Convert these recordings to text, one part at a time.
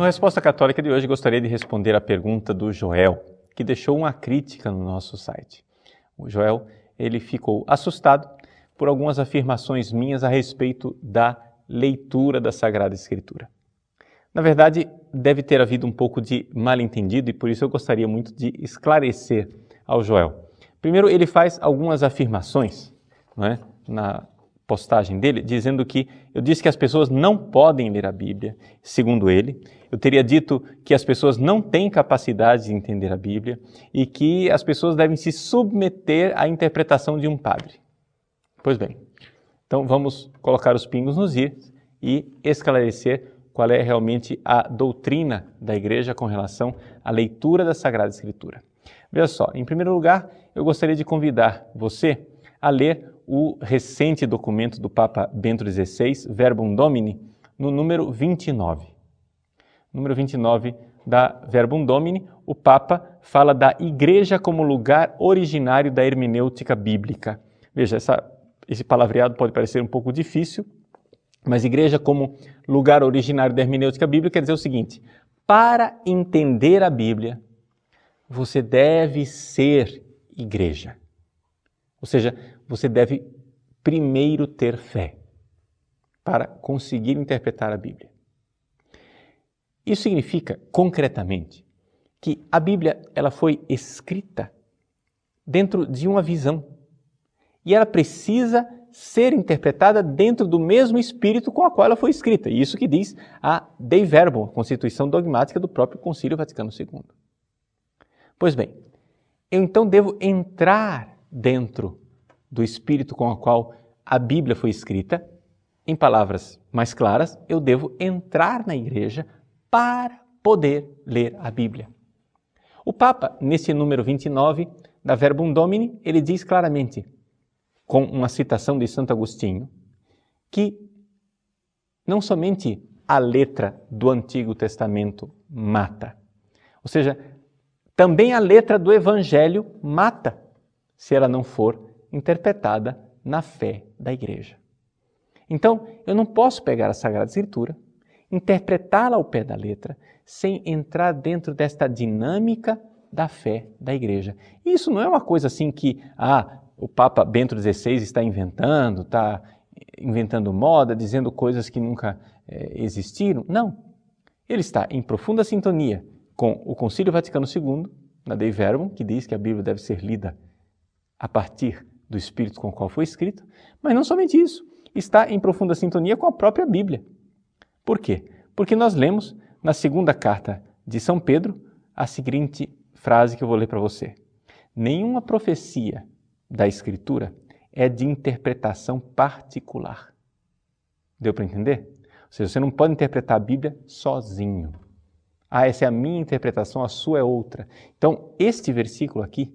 No Resposta Católica de hoje, gostaria de responder a pergunta do Joel, que deixou uma crítica no nosso site. O Joel, ele ficou assustado por algumas afirmações minhas a respeito da leitura da Sagrada Escritura. Na verdade, deve ter havido um pouco de mal-entendido e por isso eu gostaria muito de esclarecer ao Joel. Primeiro, ele faz algumas afirmações é, na postagem dele, dizendo que eu disse que as pessoas não podem ler a Bíblia, segundo ele. Eu teria dito que as pessoas não têm capacidade de entender a Bíblia e que as pessoas devem se submeter à interpretação de um padre. Pois bem, então vamos colocar os pingos nos is e esclarecer qual é realmente a doutrina da igreja com relação à leitura da Sagrada Escritura. Veja só, em primeiro lugar, eu gostaria de convidar você a ler o recente documento do Papa Bento XVI, Verbum Domini, no número 29. Número 29 da Verbum Domini, o Papa fala da igreja como lugar originário da hermenêutica bíblica. Veja, essa, esse palavreado pode parecer um pouco difícil, mas igreja como lugar originário da hermenêutica bíblica quer dizer o seguinte: para entender a Bíblia, você deve ser igreja. Ou seja, você deve primeiro ter fé para conseguir interpretar a Bíblia. Isso significa, concretamente, que a Bíblia ela foi escrita dentro de uma visão e ela precisa ser interpretada dentro do mesmo espírito com a qual ela foi escrita. Isso que diz a Dei Verbum, a constituição dogmática do próprio Concílio Vaticano II. Pois bem, eu então devo entrar dentro do espírito com o qual a Bíblia foi escrita, em palavras mais claras, eu devo entrar na igreja para poder ler a Bíblia. O Papa, nesse número 29 da Verbum Domini, ele diz claramente, com uma citação de Santo Agostinho, que não somente a letra do Antigo Testamento mata, ou seja, também a letra do Evangelho mata, se ela não for interpretada na fé da igreja. Então, eu não posso pegar a Sagrada Escritura, interpretá-la ao pé da letra, sem entrar dentro desta dinâmica da fé da igreja. Isso não é uma coisa assim que, ah, o Papa Bento XVI está inventando, está inventando moda, dizendo coisas que nunca é, existiram. Não. Ele está em profunda sintonia com o Concílio Vaticano II, na Dei Verbum, que diz que a Bíblia deve ser lida a partir do Espírito com o qual foi escrito, mas não somente isso, está em profunda sintonia com a própria Bíblia. Por quê? Porque nós lemos na segunda carta de São Pedro a seguinte frase que eu vou ler para você: Nenhuma profecia da Escritura é de interpretação particular. Deu para entender? Ou seja, você não pode interpretar a Bíblia sozinho. Ah, essa é a minha interpretação, a sua é outra. Então, este versículo aqui,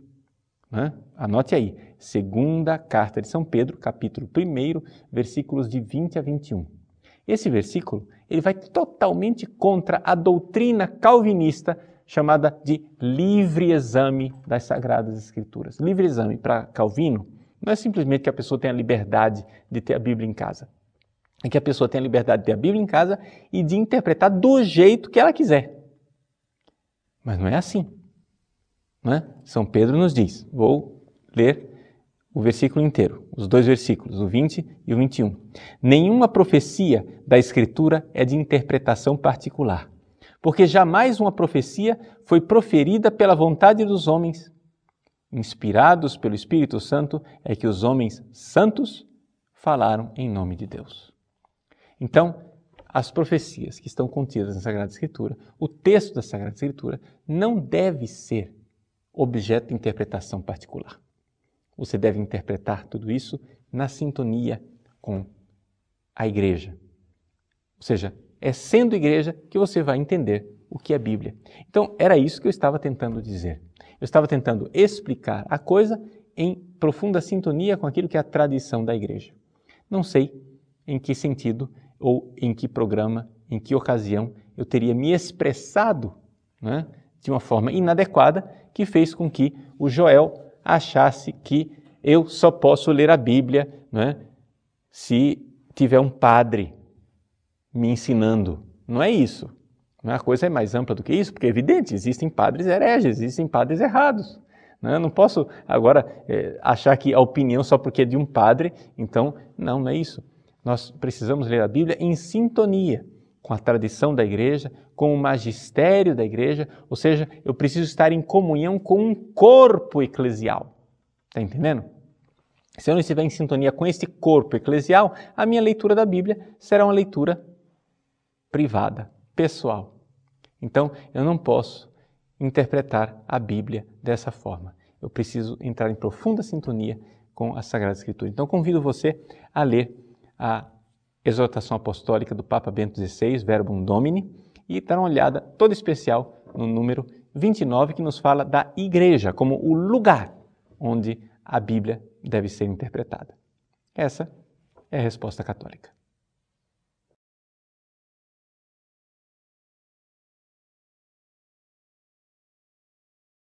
né, anote aí, segunda carta de São Pedro, capítulo 1, versículos de 20 a 21. Esse versículo ele vai totalmente contra a doutrina calvinista chamada de livre exame das Sagradas Escrituras. Livre exame para Calvino não é simplesmente que a pessoa tenha liberdade de ter a Bíblia em casa. É que a pessoa tenha a liberdade de ter a Bíblia em casa e de interpretar do jeito que ela quiser. Mas não é assim. Não é? São Pedro nos diz, vou ler o versículo inteiro, os dois versículos, o 20 e o 21. Nenhuma profecia da Escritura é de interpretação particular, porque jamais uma profecia foi proferida pela vontade dos homens. Inspirados pelo Espírito Santo, é que os homens santos falaram em nome de Deus. Então, as profecias que estão contidas na Sagrada Escritura, o texto da Sagrada Escritura, não deve ser objeto de interpretação particular. Você deve interpretar tudo isso na sintonia com a igreja. Ou seja, é sendo igreja que você vai entender o que é Bíblia. Então, era isso que eu estava tentando dizer. Eu estava tentando explicar a coisa em profunda sintonia com aquilo que é a tradição da igreja. Não sei em que sentido ou em que programa, em que ocasião eu teria me expressado né, de uma forma inadequada que fez com que o Joel achasse que eu só posso ler a Bíblia né, se tiver um padre me ensinando. Não é isso. A coisa é mais ampla do que isso, porque é evidente, existem padres hereges, existem padres errados. Né? Não posso agora é, achar que a opinião só porque é de um padre, então, não, não é isso. Nós precisamos ler a Bíblia em sintonia com a tradição da igreja, com o magistério da igreja, ou seja, eu preciso estar em comunhão com um corpo eclesial. Está entendendo? Se eu não estiver em sintonia com esse corpo eclesial, a minha leitura da Bíblia será uma leitura privada, pessoal. Então, eu não posso interpretar a Bíblia dessa forma. Eu preciso entrar em profunda sintonia com a Sagrada Escritura. Então, convido você a ler a exortação apostólica do Papa Bento XVI, Verbum Domini, e dar uma olhada toda especial no número 29, que nos fala da igreja como o lugar onde a Bíblia deve ser interpretada. Essa é a resposta católica.